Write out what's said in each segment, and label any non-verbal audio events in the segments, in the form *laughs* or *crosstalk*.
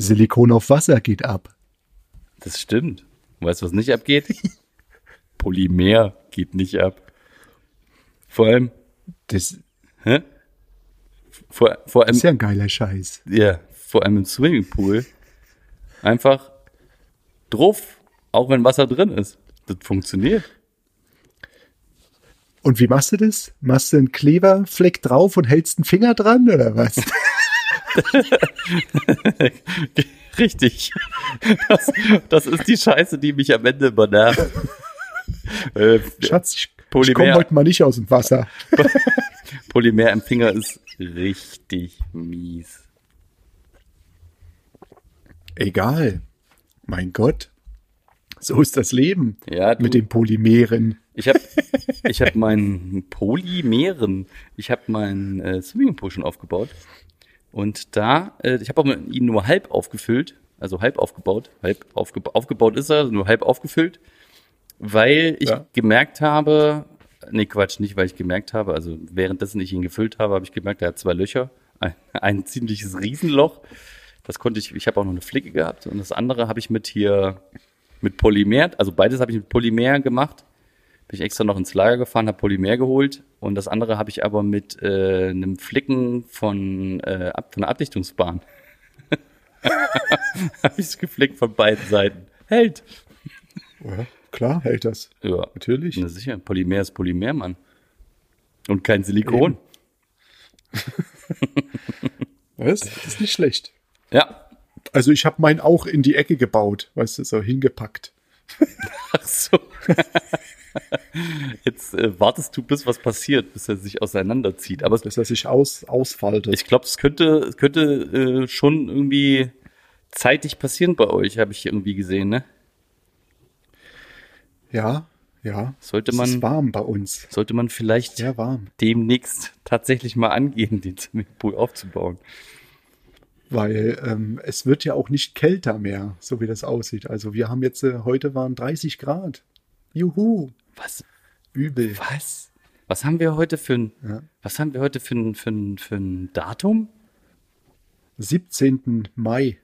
Silikon auf Wasser geht ab. Das stimmt. Weißt du, was nicht abgeht? *laughs* Polymer geht nicht ab. Vor allem, Das hä? Vor, vor allem, ist ja ein geiler Scheiß. ja, vor allem im Swimmingpool. Einfach drauf, auch wenn Wasser drin ist. Das funktioniert. Und wie machst du das? Machst du einen Kleberfleck drauf und hältst einen Finger dran oder was? *laughs* *laughs* Richtig. Das, das ist die Scheiße, die mich am Ende immer nervt. Äh, Schatz, ich, ich komme heute mal nicht aus dem Wasser. *laughs* Polymer im Finger ist richtig mies. Egal. Mein Gott. So ist das Leben Ja, du, mit den Polymeren. ich habe ich hab meinen Polymeren, ich habe meinen äh, Swimmingpool schon aufgebaut. Und da, äh, ich habe auch mit ihn nur halb aufgefüllt, also halb aufgebaut, halb aufge aufgebaut ist er, nur halb aufgefüllt, weil ich Ja. gemerkt habe, nee Quatsch, nicht weil ich gemerkt habe, also währenddessen ich ihn gefüllt habe, habe ich gemerkt, er hat zwei Löcher, ein, *laughs* ein ziemliches Riesenloch. Das konnte ich, ich habe auch noch eine Flicke gehabt und das andere habe ich mit hier mit Polymer, also beides habe ich mit Polymer gemacht. Bin ich extra noch ins Lager gefahren, habe Polymer geholt und das andere habe ich aber mit äh, einem Flicken von, äh, von der Abdichtungsbahn. *laughs* habe ich es geflickt von beiden Seiten. Hält. Ja, klar hält das. Ja, Natürlich. na sicher. Polymer ist Polymer, Mann. Und kein Silikon. Was? *laughs* Das ist nicht schlecht. Ja. Also ich habe meinen auch in die Ecke gebaut, weißt du, so hingepackt. *laughs* Ach so. *laughs* Jetzt äh, wartest du, bis was passiert, bis er sich auseinanderzieht. Aber es dass er sich aus, ausfaltet. Ich glaube, es könnte, es könnte äh, schon irgendwie zeitig passieren bei euch, habe ich irgendwie gesehen, ne? ja, ja. Sollte es man- ist warm bei uns. Sollte man vielleicht Sehr warm. demnächst tatsächlich mal angehen, den Swimmingpool aufzubauen. Weil ähm, es wird ja auch nicht kälter mehr, so wie das aussieht. Also wir haben jetzt, äh, heute waren 30 Grad. Juhu. Was? Übel. Was? Was haben wir heute für ein, Ja. was haben wir heute für ein, für ein, für ein Datum? 17. Mai.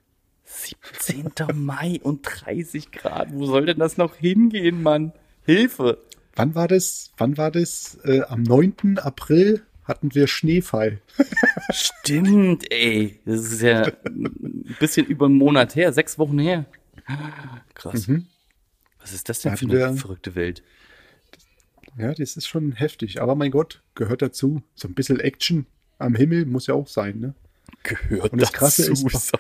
17. *laughs* Mai und 30 Grad. Wo soll denn das noch hingehen, Mann? Hilfe! Wann war das? Wann war das? Äh, am 9. April hatten wir Schneefall. *laughs* Stimmt, ey. Das ist ja ein bisschen über einen Monat her, sechs Wochen her. Krass. Was ist das denn Da für eine wir- verrückte Welt? Ja, das ist schon heftig. Aber mein Gott, gehört dazu. So ein bisschen Action am Himmel muss ja auch sein, ne? Gehört Und das Krasse ist- ist.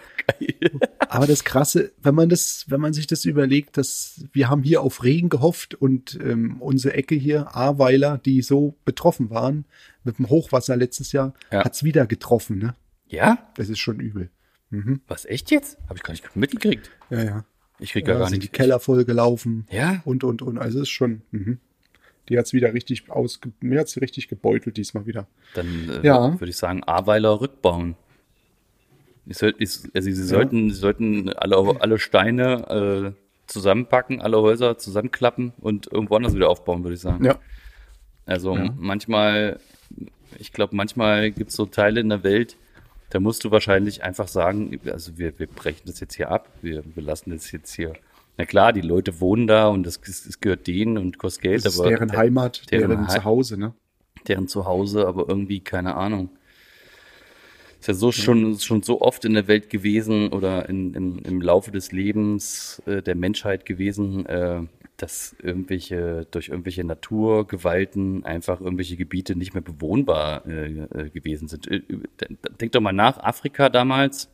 Aber das Krasse, wenn man das, wenn man sich das überlegt, dass wir haben hier auf Regen gehofft und ähm, unsere Ecke hier, Ahrweiler, die so betroffen waren mit dem Hochwasser letztes Jahr, Ja. hat's wieder getroffen, ne? Ja? Das ist schon übel. Was, echt jetzt? Habe ich gar nicht mitgekriegt. Ja, ja. Ich krieg Ja, gar sind nicht. die Keller voll gelaufen Ja? und und und. Also es ist schon. Mhm. Die hat's wieder richtig ausge, mir hat's richtig gebeutelt diesmal wieder. Dann äh, Ja. würde ich sagen, Aweiler rückbauen. Ich soll, ich, also sie sollten, sie sollten alle, alle Steine äh, zusammenpacken, alle Häuser zusammenklappen und irgendwo anders wieder aufbauen, würde ich sagen. Ja. Also manchmal, ich glaube, manchmal gibt es so Teile in der Welt, da musst du wahrscheinlich einfach sagen, also wir, wir brechen das jetzt hier ab, wir, wir lassen das jetzt hier. Na klar, die Leute wohnen da und das, das gehört denen und kostet Geld, Das ist aber deren Heimat, deren deren, Zuhause, ne? deren Zuhause, aber irgendwie, keine Ahnung. Ist ja so schon, schon so oft in der Welt gewesen oder in, im, im Laufe des Lebens äh, der Menschheit gewesen, äh, dass irgendwelche, durch irgendwelche Naturgewalten einfach irgendwelche Gebiete nicht mehr bewohnbar äh, äh, gewesen sind. Äh, Denk doch mal nach, Afrika damals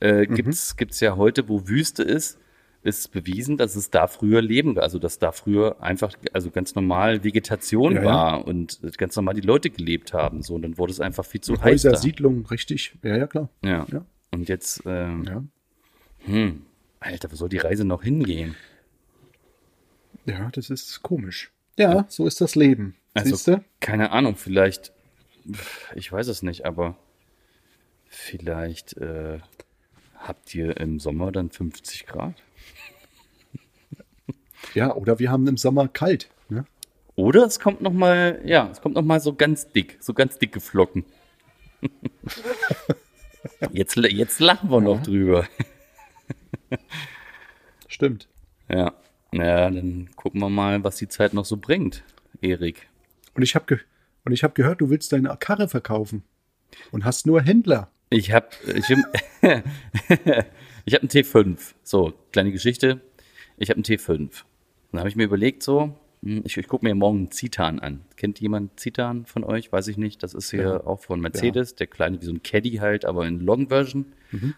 äh, gibt's gibt's ja heute, wo Wüste ist, ist bewiesen, dass es da früher Leben, also dass da früher einfach, also ganz normal Vegetation Ja, ja. war und ganz normal die Leute gelebt haben. So, und dann wurde es einfach viel zu heiß. Häuser, Da. Siedlungen, richtig. Ja, ja, klar. Ja. Ja. Und jetzt, ähm, Ja. hm, Alter, wo soll die Reise noch hingehen? Ja, das ist komisch. Ja, so ist das Leben. Also, Siehste? keine Ahnung, vielleicht, ich weiß es nicht, aber vielleicht äh, habt ihr im Sommer dann 50 Grad? Ja, oder wir haben im Sommer kalt. Ne? Oder es kommt noch mal, ja, es kommt noch mal so ganz dick, so ganz dicke Flocken. *laughs* jetzt, jetzt lachen wir noch drüber. Stimmt. Ja, naja, dann gucken wir mal, was die Zeit noch so bringt, Erik. Und ich habe ge und ich habe gehört, du willst deine Karre verkaufen und hast nur Händler. Ich habe ich, *laughs* ich hab einen T5. So, kleine Geschichte. Ich habe einen T5. Dann habe ich mir überlegt, so, hm, ich, ich gucke mir morgen einen Citan an. Kennt jemand Citan von euch? Weiß ich nicht. Das ist hier Ja. auch von Mercedes, der kleine wie so ein Caddy halt, aber in Long Version.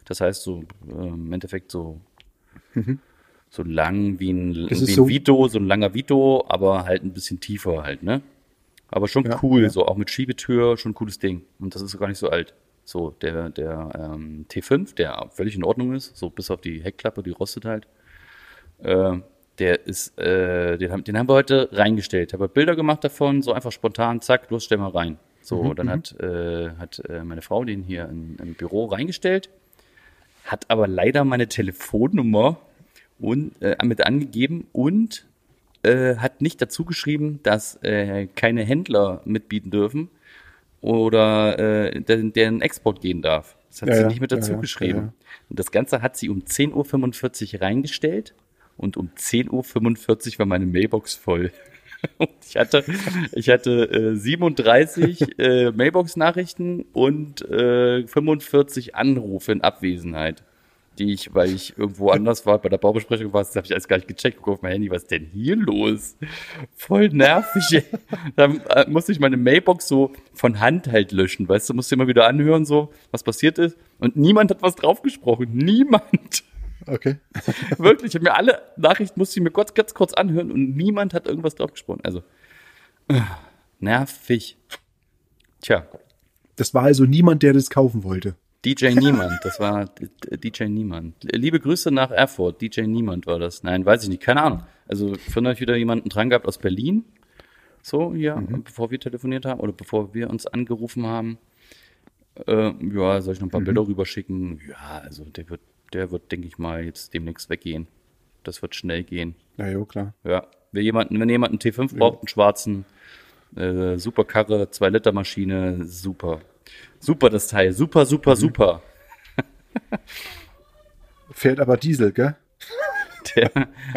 Das heißt so äh, im Endeffekt so so lang wie ein, Das wie ein so- Vito, so ein langer Vito, aber halt ein bisschen tiefer halt, ne? Aber schon Ja, cool, ja. so auch mit Schiebetür, schon ein cooles Ding. Und das ist gar nicht so alt. So, der, der ähm, T5, der völlig in Ordnung ist, so bis auf die Heckklappe, die rostet halt. Äh, der ist, äh, den, haben, den haben wir heute reingestellt. Habe Bilder gemacht davon, so einfach spontan, zack, los, stell mal rein. So, dann hat, äh, hat äh, meine Frau den hier in, im Büro reingestellt, hat aber leider meine Telefonnummer und, äh, mit angegeben und äh, hat nicht dazu geschrieben, dass äh, keine Händler mitbieten dürfen oder äh, deren, deren Export gehen darf. Das hat Ja, sie nicht mit dazu ja, geschrieben. ja. Und das Ganze hat sie um 10.45 Uhr reingestellt und um 10.45 Uhr war meine Mailbox voll. *laughs* Und ich hatte, ich hatte äh, 37 äh, Mailbox-Nachrichten und äh, 45 Anrufe in Abwesenheit, die ich, weil ich irgendwo anders war, bei der Baubesprechung war, das habe ich alles gar nicht gecheckt, guck auf mein Handy, was ist denn hier los? Voll nervig. *laughs* Dann äh, musste ich meine Mailbox so von Hand halt löschen, weißt du, musste immer wieder anhören, so, was passiert ist. Und niemand hat was draufgesprochen. Niemand. Okay. *laughs* Wirklich, ich habe mir alle Nachrichten musste ich mir kurz, ganz kurz anhören und niemand hat irgendwas drauf gesprochen. Also äh, nervig. Tja, Das war also niemand, der das kaufen wollte. DJ Niemand, das war DJ Niemand. Liebe Grüße nach Erfurt, DJ Niemand war das. Nein, weiß ich nicht, keine Ahnung. Also von euch wieder jemanden dran gehabt aus Berlin, so ja, bevor wir telefoniert haben oder bevor wir uns angerufen haben. Äh, ja, soll ich noch ein paar Bilder rüberschicken? Ja, also der wird, der wird, denke ich mal, jetzt demnächst weggehen. Das wird schnell gehen. Ja, jo, klar. Ja, wenn jemand, wenn jemand einen T5 braucht, einen schwarzen, äh, super Karre, 2 Liter Maschine, super. Super das Teil, super, super, super. *laughs* Fährt aber Diesel, gell? *laughs* Der,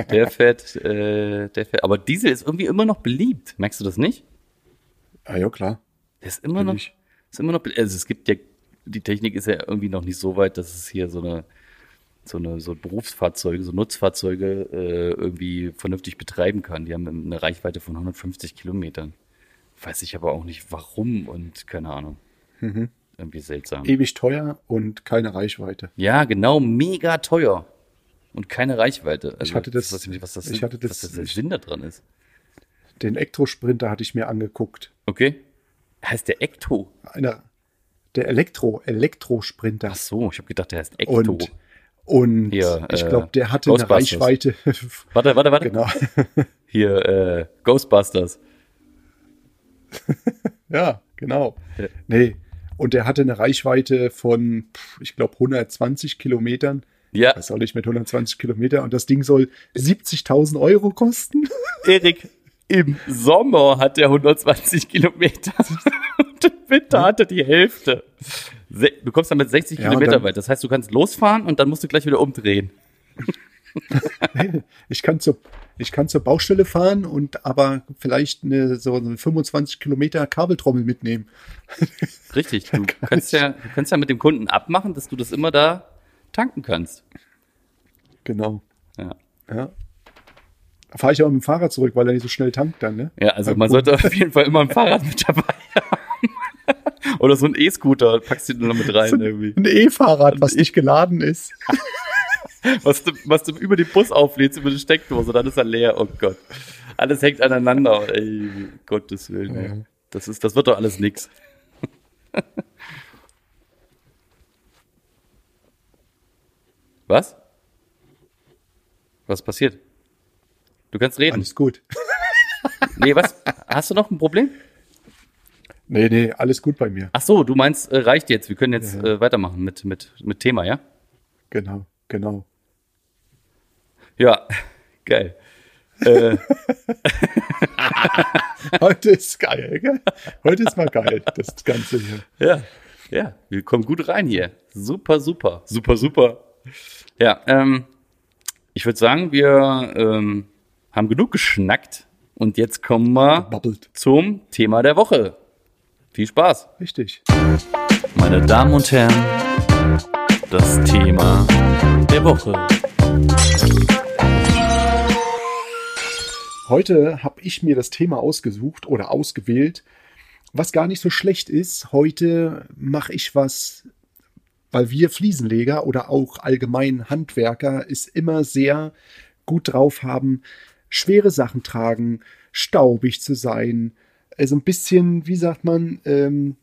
der fährt, äh, der fährt, aber Diesel ist irgendwie immer noch beliebt. Merkst du das nicht? Ja, jo, klar. Der ist immer noch, Billig. ist immer noch, also es gibt ja, die Technik ist ja irgendwie noch nicht so weit, dass es hier so eine, so eine, so Berufsfahrzeuge, so Nutzfahrzeuge äh, irgendwie vernünftig betreiben kann. Die haben eine Reichweite von 150 Kilometern. Weiß ich aber auch nicht warum und keine Ahnung. Mhm. Irgendwie seltsam. Ewig teuer und keine Reichweite. Ja, genau, mega teuer. Und keine Reichweite. Also, Ich hatte das- weiß nicht, was das, ich hatte das- was das der Sinn da dran ist. Den Elektrosprinter hatte ich mir angeguckt. Okay. Heißt der Ecto? Einer, der Elektro, Elektrosprinter. Ach so, ich habe gedacht, der heißt Ecto. Und, und Hier, ich äh, glaube, der hatte eine. Reichweite. *laughs* Warte, warte, warte. genau. *laughs* Hier, äh, Ghostbusters. *laughs* Ja, genau. Nee. Und der hatte eine Reichweite von, ich glaube, 120 Kilometern. Ja, Was soll ich mit 120 Kilometern? Und das Ding soll 70.000 Euro kosten? Erik, im Sommer hat der 120 Kilometer. Und im Winter hat er die Hälfte. Se du kommst dann mit 60 Ja, Kilometer weit. Das heißt, du kannst losfahren und dann musst du gleich wieder umdrehen. *laughs* Ich kann zur, ich kann zur Baustelle fahren und aber vielleicht eine, so eine 25 Kilometer Kabeltrommel mitnehmen. *laughs* Richtig. Du kannst ja, du kannst ja mit dem Kunden abmachen, dass du das immer da tanken kannst. Genau. Ja. Ja. Da fahre ich aber mit dem Fahrrad zurück, weil er nicht so schnell tankt dann, ne? Ja, also man sollte auf jeden Fall immer ein Fahrrad mit dabei haben. *laughs* Oder so ein E-Scooter, packst du den noch mit rein irgendwie. Ein E-Fahrrad, was nicht geladen ist. *laughs* Was du, was du über den Bus auflädst, über die Steckdose, dann ist er leer. Oh Gott. Alles hängt aneinander. Ey, Gottes Willen. ey. Ja. Das ist, das wird doch alles nix. *laughs* Was? Was passiert? Du kannst reden. Alles gut. *laughs* Nee, was? Hast du noch ein Problem? Nee, nee, alles gut bei mir. Ach so, du meinst, äh, reicht jetzt. Wir können jetzt Ja. äh, weitermachen mit, mit, mit Thema, ja? Genau, genau. Ja, *laughs* geil. Äh, *laughs* Heute ist geil, gell? Heute ist mal geil, das Ganze hier. ja, ja, wir kommen gut rein hier. Super, super. Super, super. Ja, ähm, ich würde sagen, wir ähm, haben genug geschnackt und jetzt kommen wir Babbelt. zum Thema der Woche. Viel Spaß. Richtig. Meine Damen und Herren, das Thema der Woche. Heute habe ich mir das Thema ausgesucht oder ausgewählt, was gar nicht so schlecht ist. Heute mache ich was, weil wir Fliesenleger oder auch allgemein Handwerker es immer sehr gut drauf haben, schwere Sachen tragen, staubig zu sein. Also ein bisschen, wie sagt man, ähm,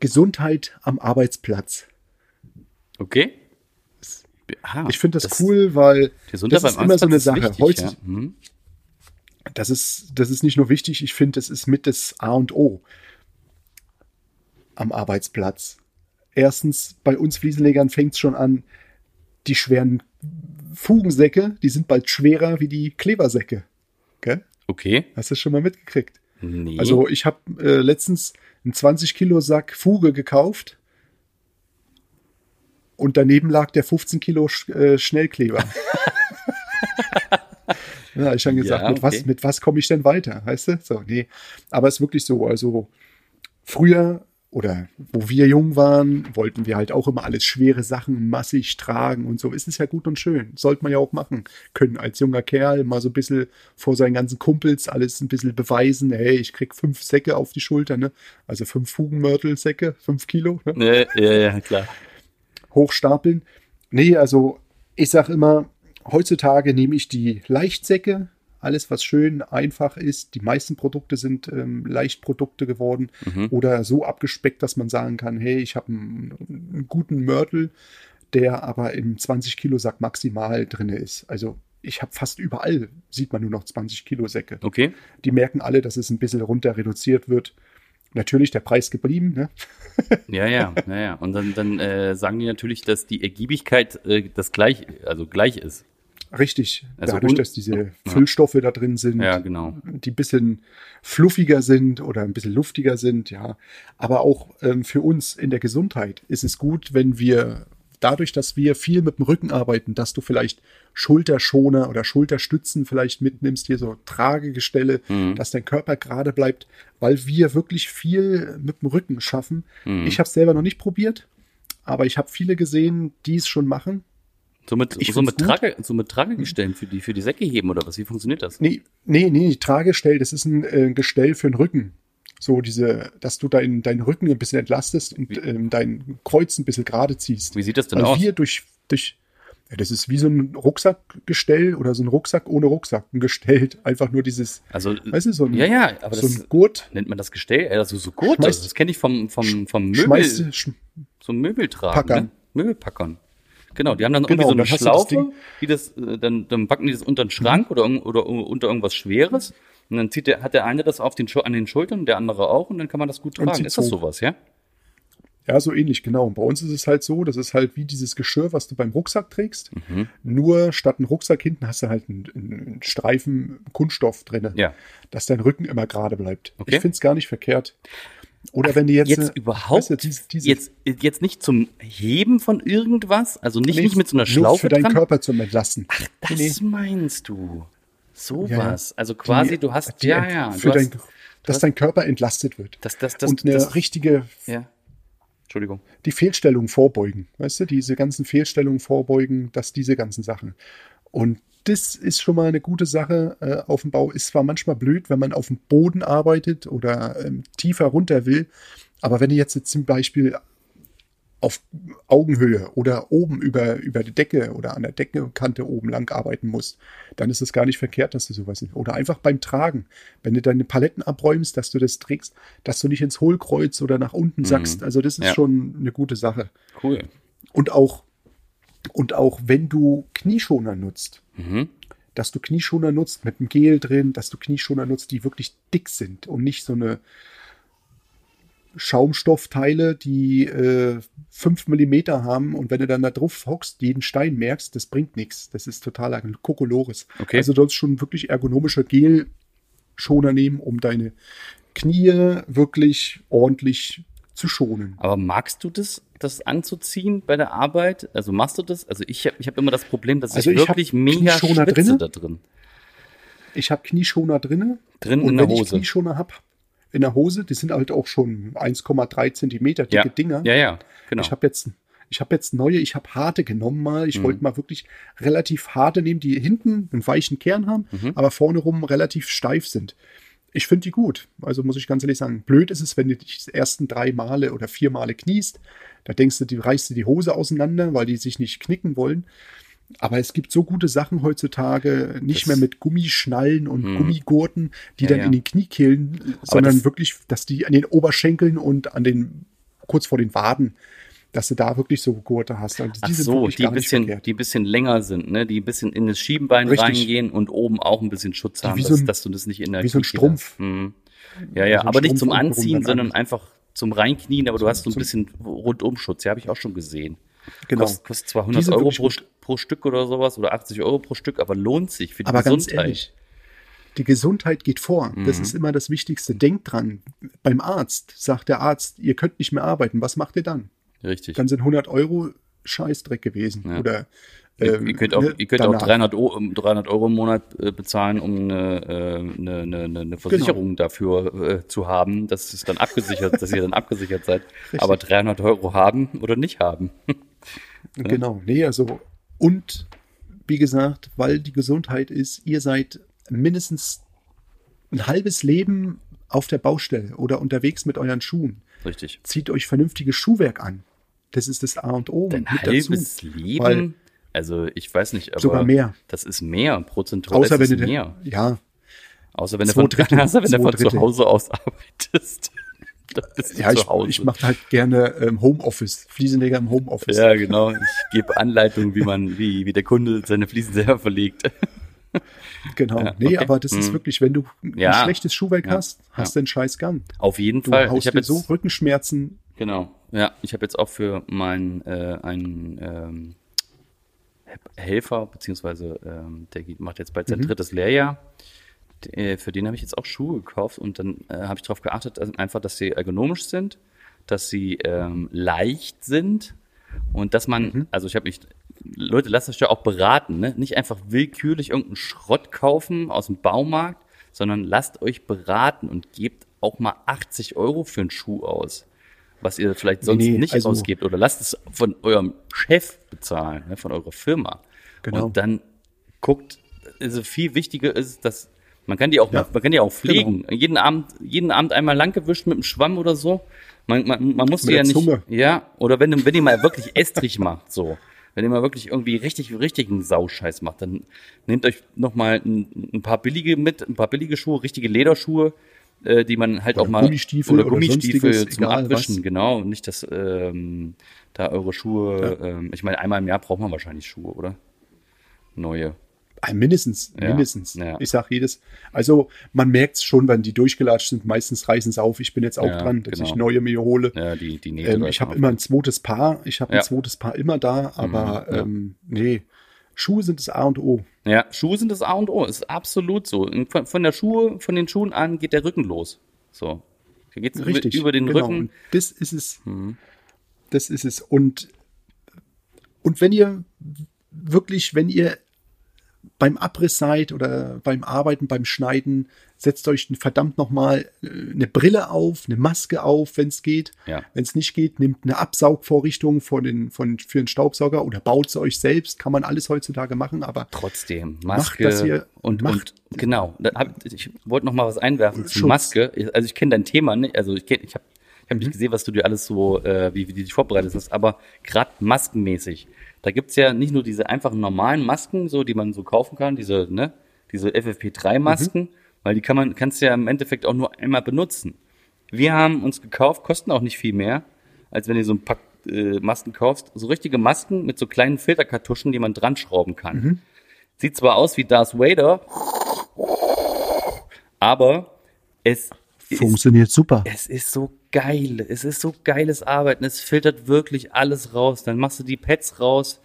Gesundheit am Arbeitsplatz. Okay? Ah, Ich finde das, cool, weil Gesundheit das ist immer so eine Sache. wichtig, Heute, ja. Hm. das ist, das ist nicht nur wichtig, ich finde, das ist mit das A und O am Arbeitsplatz. Erstens, bei uns Fliesenlegern fängt es schon an, die schweren Fugensäcke, die sind bald schwerer wie die Klebersäcke. Gell? Okay. Hast du das schon mal mitgekriegt? Nee. Also ich habe äh, letztens einen 20 Kilo Sack Fuge gekauft und daneben lag der 15 Kilo Sch äh, Schnellkleber. *laughs* ja, ich habe gesagt, Ja, mit was, okay. mit was komme ich denn weiter, weißt du? So, nee. Aber es ist wirklich so, also früher oder wo wir jung waren, wollten wir halt auch immer alles schwere Sachen massig tragen und so. Ist es ja gut und schön. Sollte man ja auch machen können als junger Kerl, mal so ein bisschen vor seinen ganzen Kumpels alles ein bisschen beweisen. Hey, ich krieg fünf Säcke auf die Schulter, ne? Also fünf Fugenmörtelsäcke, fünf Kilo, ne? Ja, ja, ja, klar. hochstapeln. Nee, also ich sag immer, heutzutage nehme ich die Leichtsäcke, alles was schön einfach ist. Die meisten Produkte sind ähm, Leichtprodukte geworden oder so abgespeckt, dass man sagen kann, hey, ich habe einen, einen guten Mörtel, der aber im 20 Kilo Sack maximal drinne ist. Also ich habe fast überall, sieht man nur noch 20 Kilo Säcke. Okay. Die merken alle, dass es ein bisschen runter reduziert wird. Natürlich der Preis geblieben, ne? *laughs* Ja, ja, ja, ja. Und dann, dann äh, sagen die natürlich, dass die Ergiebigkeit äh, das gleich, also gleich ist. Richtig. Also Dadurch, dass diese Füllstoffe da drin sind, Ja, genau. die ein bisschen fluffiger sind oder ein bisschen luftiger sind, ja. Aber auch ähm, für uns in der Gesundheit ist es gut, wenn wir dadurch, dass wir viel mit dem Rücken arbeiten, dass du vielleicht Schulterschoner oder Schulterstützen vielleicht mitnimmst, hier so Tragegestelle, Mhm. dass dein Körper gerade bleibt, weil wir wirklich viel mit dem Rücken schaffen. Mhm. Ich habe es selber noch nicht probiert, aber ich habe viele gesehen, die es schon machen. So mit, Ich so mit. Trage, so mit Tragegestellen für die, für die Säcke heben oder was? Wie funktioniert das? Nee, nee, nee, Tragestell, das ist ein äh, Gestell für den Rücken. So diese, dass du deinen deinen Rücken ein bisschen entlastest und ähm, dein Kreuz ein bisschen gerade ziehst. Wie sieht das denn Weil aus? wir durch, durch, ja, das ist wie so ein Rucksackgestell oder so ein Rucksack ohne Rucksack, ein Gestell, *laughs* einfach nur dieses, Also, weißt du, so ein, ja, ja, aber so das ein Gurt. nennt man das Gestell, äh, also so Gurte. Schmeißt- das kenne ich vom, vom, vom Möbel, Schmeißt, sch, so Möbeltragen, Packern. ne? Möbelpackern. Genau, die haben dann Genau, irgendwie so eine das Schlaufe, Mhm. die das, äh, dann, dann packen die das unter den Schrank oder, irg- oder unter irgendwas Schweres. Und dann zieht der, hat der eine das auf den, an den Schultern, der andere auch, und dann kann man das gut tragen. Ist das so. sowas, ja? Ja, so ähnlich, genau. Und bei uns ist es halt so, das ist halt wie dieses Geschirr, was du beim Rucksack trägst. Mhm. Nur statt einen Rucksack hinten hast du halt einen, einen Streifen Kunststoff drinne, Ja. dass dein Rücken immer gerade bleibt. Okay. Ich finde es gar nicht verkehrt. Oder wenn du jetzt, Jetzt äh, überhaupt, weißt du, diese, diese, jetzt, jetzt nicht zum Heben von irgendwas, also nicht, Nee, nicht mit so einer nur Schlaufe für deinen dran. Körper zum Entlasten. Das Nee, meinst du. Sowas. Ja. Also quasi, Die- du hast, die ja, ja. Für dein, hast, dass dein Körper entlastet wird. das, das, das, und eine das, richtige, ja. Entschuldigung. die Fehlstellung vorbeugen. Weißt du, diese ganzen Fehlstellungen vorbeugen, dass diese ganzen Sachen. Und das ist schon mal eine gute Sache äh, auf dem Bau. Ist zwar manchmal blöd, wenn man auf dem Boden arbeitet oder ähm, tiefer runter will, aber wenn du jetzt, jetzt zum Beispiel auf Augenhöhe oder oben über, über die Decke oder an der Deckenkante oben lang arbeiten musst, dann ist es gar nicht verkehrt, dass du sowas Oder einfach beim Tragen, wenn du deine Paletten abräumst, dass du das trägst, dass du nicht ins Hohlkreuz oder nach unten sackst. Also das ist Ja. schon eine gute Sache. Cool. Und auch Und auch wenn du Knieschoner nutzt, dass du Knieschoner nutzt mit einem Gel drin, dass du Knieschoner nutzt, die wirklich dick sind und nicht so eine Schaumstoffteile, die äh, 5 mm haben und wenn du dann da drauf hockst, jeden Stein merkst, das bringt nichts. Das ist totaler Kokolores. Okay. Also du sollst schon wirklich ergonomische Gel-Schoner nehmen, um deine Knie wirklich ordentlich zu schonen. Aber magst du das, das anzuziehen bei der Arbeit? Also machst du das? Also ich habe ich hab immer das Problem, dass Also ich ich wirklich mega Knieschoner schwitze drinne. da drin. Ich habe Knieschoner drinne. Drin und in der wenn ich Hose. Knieschoner habe, in der Hose, die sind halt auch schon 1,3 Zentimeter dicke Ja. Dinger. ja, ja, genau. Ich habe jetzt, ich habe jetzt neue, ich habe harte genommen mal. Mhm. Ich wollte mal wirklich relativ harte nehmen, die hinten einen weichen Kern haben, Mhm. aber vorne rum relativ steif sind. Ich finde die gut. Also muss ich ganz ehrlich sagen, blöd ist es, wenn du dich die ersten drei Male oder vier Male kniest. Da denkst du, die reißt du die Hose auseinander, weil die sich nicht knicken wollen. Aber es gibt so gute Sachen heutzutage, nicht Das- mehr mit Gummischnallen und Gummigurten, die Ja, dann ja. in den Kniekehlen, sondern das- wirklich, dass die an den Oberschenkeln und an den, kurz vor den Waden, dass du da wirklich so Gurte hast. Also Ach die sind so, die ein bisschen, verkehrt. die ein bisschen länger sind, ne? Die ein bisschen in das Schienbein Richtig. reingehen und oben auch ein bisschen Schutz haben, so ein- dass du das nicht in der wie so ein Strumpf. Mhm. Ja, ja, so aber nicht zum Anziehen, sondern einfach zum Reinknien, aber du hast so ein bisschen Rundumschutz. Ja, habe ich auch schon gesehen. Genau. Kostet, kostet zwar Die 100 sind Euro pro, pro Stück oder sowas oder 80 Euro pro Stück, aber lohnt sich für die Aber ganz Gesundheit. ehrlich, die Gesundheit geht vor. Das Mhm. ist immer das Wichtigste. Denkt dran, beim Arzt sagt der Arzt, ihr könnt nicht mehr arbeiten. Was macht ihr dann? Richtig. Dann sind 100 Euro Scheißdreck gewesen. Ja. Oder Ihr, ähm, ihr könnt auch, ne, ihr könnt auch danach. 300, Euro, 300 Euro im Monat äh, bezahlen, um eine, äh, eine, eine, eine Genau. Versicherung dafür äh, zu haben, dass es dann abgesichert, dass ihr dann abgesichert seid. *laughs* Aber 300 Euro haben oder nicht haben. *laughs* Genau, nee, also und wie gesagt, weil die Gesundheit ist, ihr seid mindestens ein halbes Leben auf der Baustelle oder unterwegs mit euren Schuhen. Richtig. Zieht euch vernünftiges Schuhwerk an. Das ist das A und O Dein mit halbes dazu. Leben? Weil- also ich weiß nicht, aber Sogar mehr. das ist mehr, prozentual Außer ist wenn du mehr. ja, Außer wenn du von, Drittel, *laughs* außer wenn du zwei von zu. Hause aus *laughs* arbeitest. Du ja, ich, ich mache halt gerne ähm, Homeoffice, Fliesenleger im Homeoffice. ja, genau. Ich gebe Anleitungen, wie man, wie, wie der Kunde seine Fliesen selber verlegt. *laughs* Genau. Ja, nee, okay. aber das ist Hm. wirklich, wenn du ein Ja. schlechtes Schuhwerk Ja. hast, hast du einen scheiß Gun. Auf jeden Du Fall. Ich haust habe dir jetzt so Rückenschmerzen. Genau. Ja, ich habe jetzt auch für meinen äh, einen ähm, Helfer, beziehungsweise ähm, der geht, macht jetzt bald sein drittes Lehrjahr. D- äh, Für den habe ich jetzt auch Schuhe gekauft und dann äh, habe ich darauf geachtet, also einfach, dass sie ergonomisch sind, dass sie ähm, leicht sind und dass man, also ich habe mich, Leute, lasst euch ja auch beraten, ne? nicht einfach willkürlich irgendeinen Schrott kaufen aus dem Baumarkt, sondern lasst euch beraten und gebt auch mal 80 Euro für einen Schuh aus, was ihr vielleicht sonst Nee, nicht also- ausgebt oder lasst es von eurem Chef bezahlen, ne? von eurer Firma. Genau. Und dann guckt, also viel wichtiger ist, dass man kann die auch, Ja, Genau. man kann die auch pflegen. Jeden Abend, jeden Abend einmal lang gewischt mit einem Schwamm oder so. Man, man, man muss Mit die ja nicht, Zunge. ja, oder wenn, wenn ihr mal wirklich estrig macht, so. Wenn ihr mal wirklich irgendwie richtig, richtigen Sauscheiß macht, dann nehmt euch noch mal ein, ein paar billige mit, ein paar billige Schuhe, richtige Lederschuhe, äh, die man halt Oder auch mal Gummistiefel oder oder Gummistiefel sonstiges, zum egal Abwischen, was. genau. Nicht, dass ähm, da eure Schuhe, ähm, ich meine, einmal im Jahr braucht man wahrscheinlich Schuhe, oder? Neue. Ah, mindestens, Ja, mindestens. ja. Ich sag jedes. Also man merkt es schon, wenn die durchgelatscht sind. Meistens reißen sie auf. Ich bin jetzt auch Ja, dran, dass genau. ich neue mir hole. Ja, die, die. Ähm, ich habe immer ein zweites Paar. Ich habe Ja. ein zweites Paar immer da, aber Mhm, ja. ähm, nee, Schuhe sind das A und O. Ja, Schuhe sind das A und O, ist absolut so. Von, von der Schuhe, von den Schuhen an geht der Rücken los. So. Da geht's Richtig. über, über den genau. Rücken. Mhm. Und das ist es. Das ist es. Und, und wenn ihr wirklich, wenn ihr beim Abriss seid oder beim Arbeiten, beim Schneiden, setzt euch verdammt nochmal eine Brille auf, eine Maske auf, wenn es geht. Ja. Wenn es nicht geht, nehmt eine Absaugvorrichtung von den, von, für den Staubsauger oder baut sie euch selbst. Kann man alles heutzutage machen, aber Trotzdem, Macht, Maske dass ihr- und, macht- und genau. Ich wollte noch mal was einwerfen zu Schutz. Maske. Also ich kenne dein Thema, nicht. also ich ich habe ich hab Mhm. nicht gesehen, was du dir alles so, äh, wie, wie du dich vorbereitet hast, aber gerade maskenmäßig. Da gibt's ja nicht nur diese einfachen normalen Masken, so die man so kaufen kann, diese, ne, diese FFP3-Masken, Mhm. weil die kann man, kannst du ja im Endeffekt auch nur einmal benutzen. Wir haben uns gekauft, kosten auch nicht viel mehr, als wenn ihr so ein Pack äh, Masken kaufst, so richtige Masken mit so kleinen Filterkartuschen, die man dran schrauben kann. Mhm. Sieht zwar aus wie Darth Vader, aber es ist, Funktioniert super. es ist so geil. Es ist so geiles Arbeiten. Es filtert wirklich alles raus. Dann machst du die Pads raus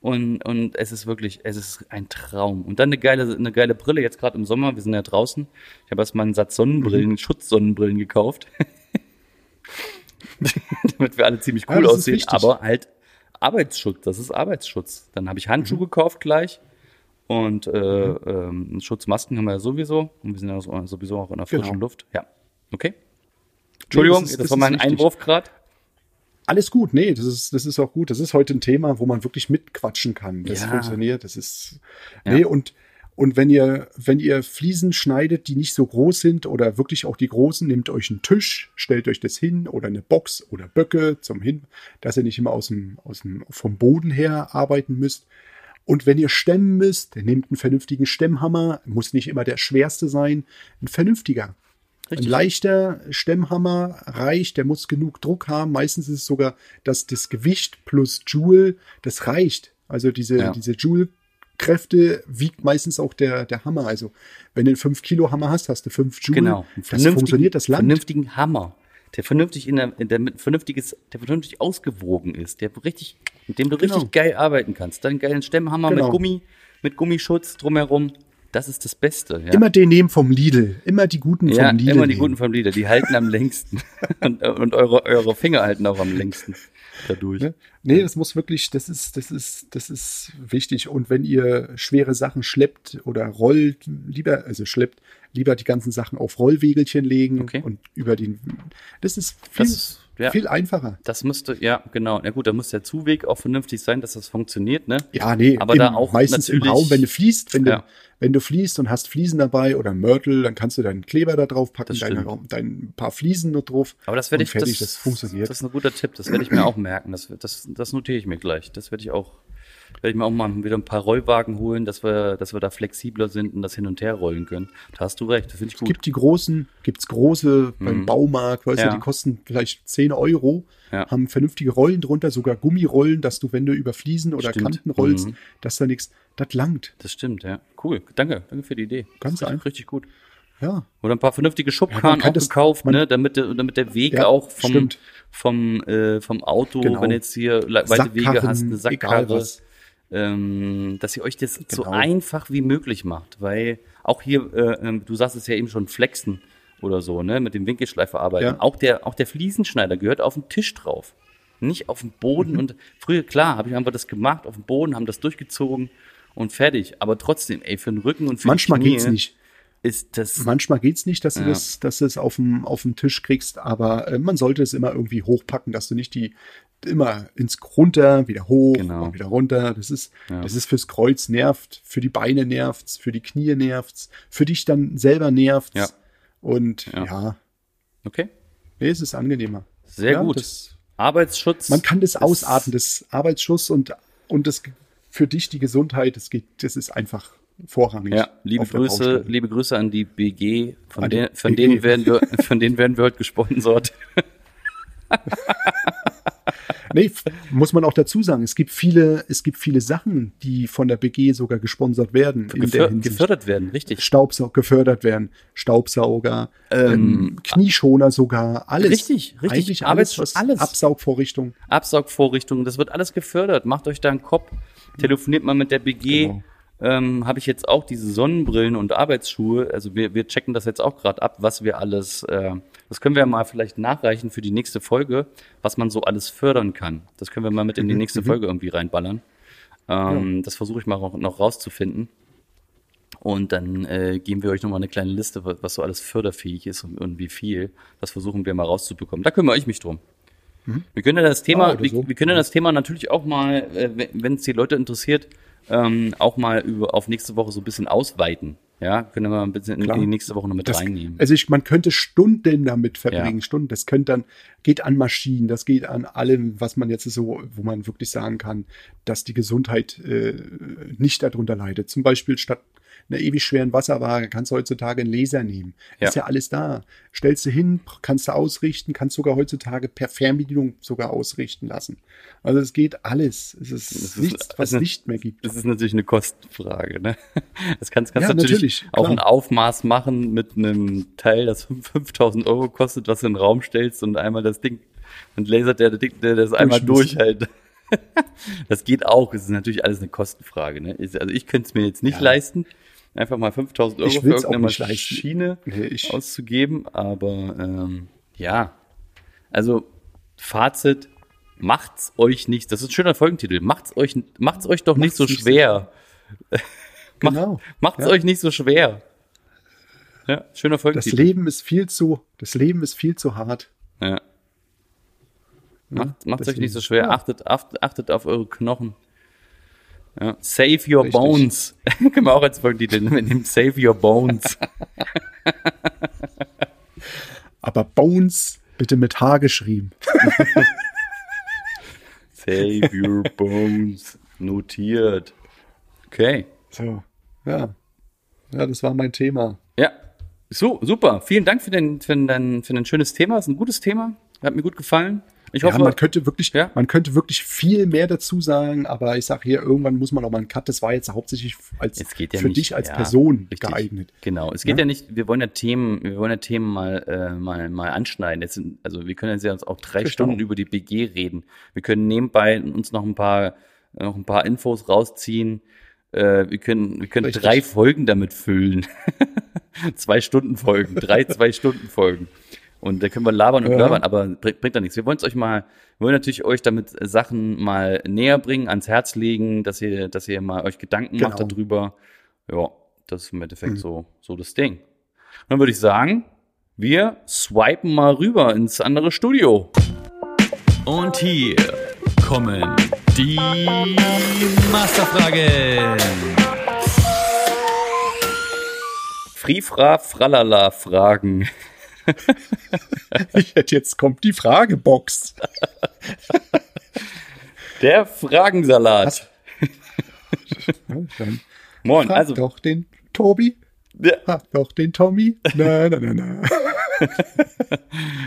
und, und es ist wirklich, es ist ein Traum. Und dann eine geile, eine geile Brille, jetzt gerade im Sommer, wir sind ja draußen. Ich habe erstmal einen Satz Sonnenbrillen, Mhm. Schutzsonnenbrillen gekauft. *laughs* Damit wir alle ziemlich Ja, cool ist aussehen, aber halt Arbeitsschutz, das ist Arbeitsschutz. Dann habe ich Handschuhe Mhm. gekauft gleich. Und äh, ähm, Schutzmasken haben wir ja sowieso. Und wir sind ja so- sowieso auch in der frischen Genau. Luft. Ja. Okay. Entschuldigung, das ist- das, war mein. Einwurf gerade. Alles gut, nee, das ist, das ist auch gut. Das ist heute ein Thema, wo man wirklich mitquatschen kann. Das Ja. funktioniert, das ist, Ja. nee, und, und wenn ihr, wenn ihr Fliesen schneidet, die nicht so groß sind oder wirklich auch die großen, nehmt euch einen Tisch, stellt euch das hin oder eine Box oder Böcke zum Hin, dass ihr nicht immer aus dem, aus dem, vom Boden her arbeiten müsst. Und wenn ihr stemmen müsst, nehmt einen vernünftigen Stemmhammer, muss nicht immer der schwerste sein, ein vernünftiger. Ein leichter Stemmhammer reicht, der muss genug Druck haben. Meistens ist es sogar, dass das Gewicht plus Joule, das reicht. Also diese, Ja. diese Joule-Kräfte wiegt meistens auch der, der Hammer. Also wenn du einen 5-Kilo-Hammer hast, hast du 5 Joule. Genau. Das funktioniert, das Land. Vernünftigen Hammer. Der vernünftig in der, in der mit vernünftiges, der vernünftig ausgewogen ist, der richtig, mit dem du Genau. richtig geil arbeiten kannst. Dann einen geilen Stemmhammer Genau. mit Gummi, mit Gummischutz drumherum. Das ist das Beste. Ja. Immer den nehmen vom Lidl. Immer die guten ja, vom Lidl. immer die nehmen. guten vom Lieder, die halten am längsten. *laughs* und und eure, eure Finger halten auch am längsten dadurch. Ne? Nee, das muss wirklich, das ist, das ist, das ist wichtig. Und wenn ihr schwere Sachen schleppt oder rollt, lieber, also schleppt, lieber die ganzen Sachen auf Rollwegelchen legen Okay. und über den. Das ist viel, Das ist- ja. viel einfacher. Das müsste, ja, genau. Na gut, da muss der Zuweg auch vernünftig sein, dass das funktioniert, ne? Ja, nee, aber im, da auch meistens im Raum, wenn du fließt, wenn Ja. du, wenn du fließt und hast Fliesen dabei oder Mörtel, dann kannst du deinen Kleber da drauf packen, stimmt. dein paar Fliesen noch drauf. Aber das werde ich, fertig, das, das, funktioniert. Das ist ein guter Tipp, das werde ich mir auch merken. Das, das, das notiere ich mir gleich. Das werde ich auch, werde ich mir auch mal wieder ein paar Rollwagen holen, dass wir, dass wir da flexibler sind und das hin und her rollen können. Da hast du recht, das finde ich gut. gibt die großen, gibt's große beim Baumarkt, weißt Mhm. Ja. du, die kosten vielleicht 10 Euro, Ja. haben vernünftige Rollen drunter, sogar Gummirollen, dass du, wenn du über Fliesen oder Stimmt. Kanten rollst, Mhm. dass da nichts, das langt. Das stimmt, ja. Cool. Danke, danke für die Idee. Ganz einfach. richtig gut. Ja, Oder ein paar vernünftige Ja, Schubkarren kann auch das- gekauft, man- ne, damit, der- damit der Weg Ja, auch vom, stimmt. vom, äh, vom Auto, Genau. wenn du jetzt hier weite Wege hast, eine egal Sackkarre, was. Ähm, dass ihr euch das so Genau. einfach wie möglich macht, weil auch hier, äh, ähm, du sagst es ja eben schon, Flexen oder so, ne, mit dem Winkelschleifer arbeiten. Ja. Auch der, auch der Fliesenschneider gehört auf den Tisch drauf. Nicht auf dem Boden Mhm. und früher, klar, habe ich einfach das gemacht, auf dem Boden, haben das durchgezogen und fertig. Aber trotzdem, ey, für den Rücken und für manchmal die Knie geht's nicht. ist das Manchmal geht's nicht, dass du Ja. das, dass du es auf dem, auf dem Tisch kriegst, aber äh, man sollte es immer irgendwie hochpacken, dass du nicht die immer ins runter, wieder hoch Genau. und wieder runter. Das ist, Ja. das ist fürs Kreuz nervt, für die Beine nervt's, für die Knie nervt's, für dich dann selber nervt's. Ja. Und Ja. ja, Okay, nee, es ist angenehmer. sehr gut. Das, Arbeitsschutz. man kann das ausatmen, das Arbeitsschuss und, und das für dich die Gesundheit, das geht, das ist einfach vorrangig. Ja, liebe Grüße, liebe Grüße an die BG. Von, An der, von, BG. denen werden wir, von denen werden wir heute gesponsert. *laughs* Nee, muss man auch dazu sagen, es gibt viele, es gibt viele Sachen, die von der BG sogar gesponsert werden. in der Geför Hinsicht. gefördert werden, richtig. Staubsauger gefördert werden, Staubsauger, ähm, Knieschoner sogar, alles. Richtig, richtig. Eigentlich alles, was alles. Absaugvorrichtung. Absaugvorrichtungen, das wird alles gefördert. Macht euch da einen Kopf, telefoniert mal mit der BG. Genau. Ähm, Habe ich jetzt auch diese Sonnenbrillen und Arbeitsschuhe. Also wir, wir checken das jetzt auch gerade ab, was wir alles, äh, das können wir mal vielleicht nachreichen für die nächste Folge, was man so alles fördern kann. Das können wir mal mit in die Mhm, nächste Folge irgendwie reinballern. Ähm, Das versuche ich mal noch, rauszufinden. Und dann äh, geben wir euch nochmal eine kleine Liste, was, so alles förderfähig ist und, und wie viel. Das versuchen wir mal rauszubekommen. Da kümmere ich mich drum. Wir können ja das Thema, Ja, oder wir, so. wir können ja das Thema natürlich auch mal, äh, wenn es die Leute interessiert, ähm, auch mal über auf nächste Woche so ein bisschen ausweiten. Ja, können wir ein bisschen in, Klar. in die nächste Woche noch mit Das, reinnehmen. also ich, man könnte Stunden damit verbringen, Ja. Stunden. Das könnte dann, geht an Maschinen, das geht an allem, was man jetzt so, wo man wirklich sagen kann, dass die Gesundheit äh, nicht darunter leidet. Zum Beispiel statt einer ewig schweren Wasserwaage, kannst du heutzutage einen Laser nehmen. Ja. Ist ja alles da. Stellst du hin, kannst du ausrichten, kannst sogar heutzutage per Fernbedienung sogar ausrichten lassen. Also es geht alles. Es ist, ist- nichts, was also- nicht mehr gibt. Das ist natürlich eine Kostenfrage. Ne? Das kannst, kannst Ja, natürlich, natürlich, auch klar. ein Aufmaß machen mit einem Teil, das 5000 Euro kostet, was du in den Raum stellst und einmal das Ding, und lasert der, der, der das einmal Durchmisst. durchhält. *laughs* Das geht auch. Es ist natürlich alles eine Kostenfrage. Ne? Also ich könnte es mir jetzt nicht Ja. leisten, einfach mal 5000 Euro für irgendeine nicht. Maschine Nee, auszugeben. Aber ähm, ja, also Fazit, macht's euch nicht, das ist ein schöner Folgentitel, macht's euch, macht's euch doch nicht Macht's so nicht so schwer. *laughs* Genau. Macht's Ja. euch nicht so schwer. Ja, schöner Das Folgentitel. Leben ist viel zu, das Leben ist viel zu hart. Ja. Macht, macht's euch nicht so schwer. Ja. Achtet, achtet, achtet auf eure Knochen. Ja. Save your Richtig. bones. *laughs* Können wir auch als Folgentitel nehmen. Save your bones. *laughs* Aber Bones bitte mit H geschrieben. *laughs* Save your bones. Notiert. Okay. So, ja. Ja, das war mein Thema. Ja. So, super. Vielen Dank für dein, für dein, für dein schönes Thema. Das ist ein gutes Thema. Hat mir gut gefallen. Ich Ja, hoffe, man könnte wirklich, Ja. man könnte wirklich viel mehr dazu sagen, aber ich sag hier, irgendwann muss man noch mal einen Cut. Das war jetzt hauptsächlich als geht ja für nicht, dich als ja, Person richtig. geeignet. Genau. Es geht ja, nicht, wir wollen ja Themen, wir wollen ja Themen mal, äh, mal, mal anschneiden. Jetzt sind, also wir können jetzt ja uns auch drei Genau. Stunden über die BG reden. Wir können nebenbei uns noch ein paar, noch ein paar Infos rausziehen. Äh, wir können, wir können Richtig. drei Folgen damit füllen. *laughs* zwei Stunden Folgen, drei zwei Stunden Folgen. Und da können wir labern und Ja. labern, aber bringt, bringt da nichts. Wir wollen es euch mal, wir wollen natürlich euch damit Sachen mal näher bringen, ans Herz legen, dass ihr, dass ihr mal euch Gedanken macht Genau. darüber. Ja, das ist im Endeffekt so, so das Ding. Und dann würde ich sagen, wir swipen mal rüber ins andere Studio. Und hier kommen die Masterfragen. Frifra Fralala Fragen. *laughs* Ich hätte jetzt kommt die Fragebox. Der Fragensalat. Moin, frag also doch den Tobi. Ja, Frag doch den Tommy. Na, na, na, na. *laughs*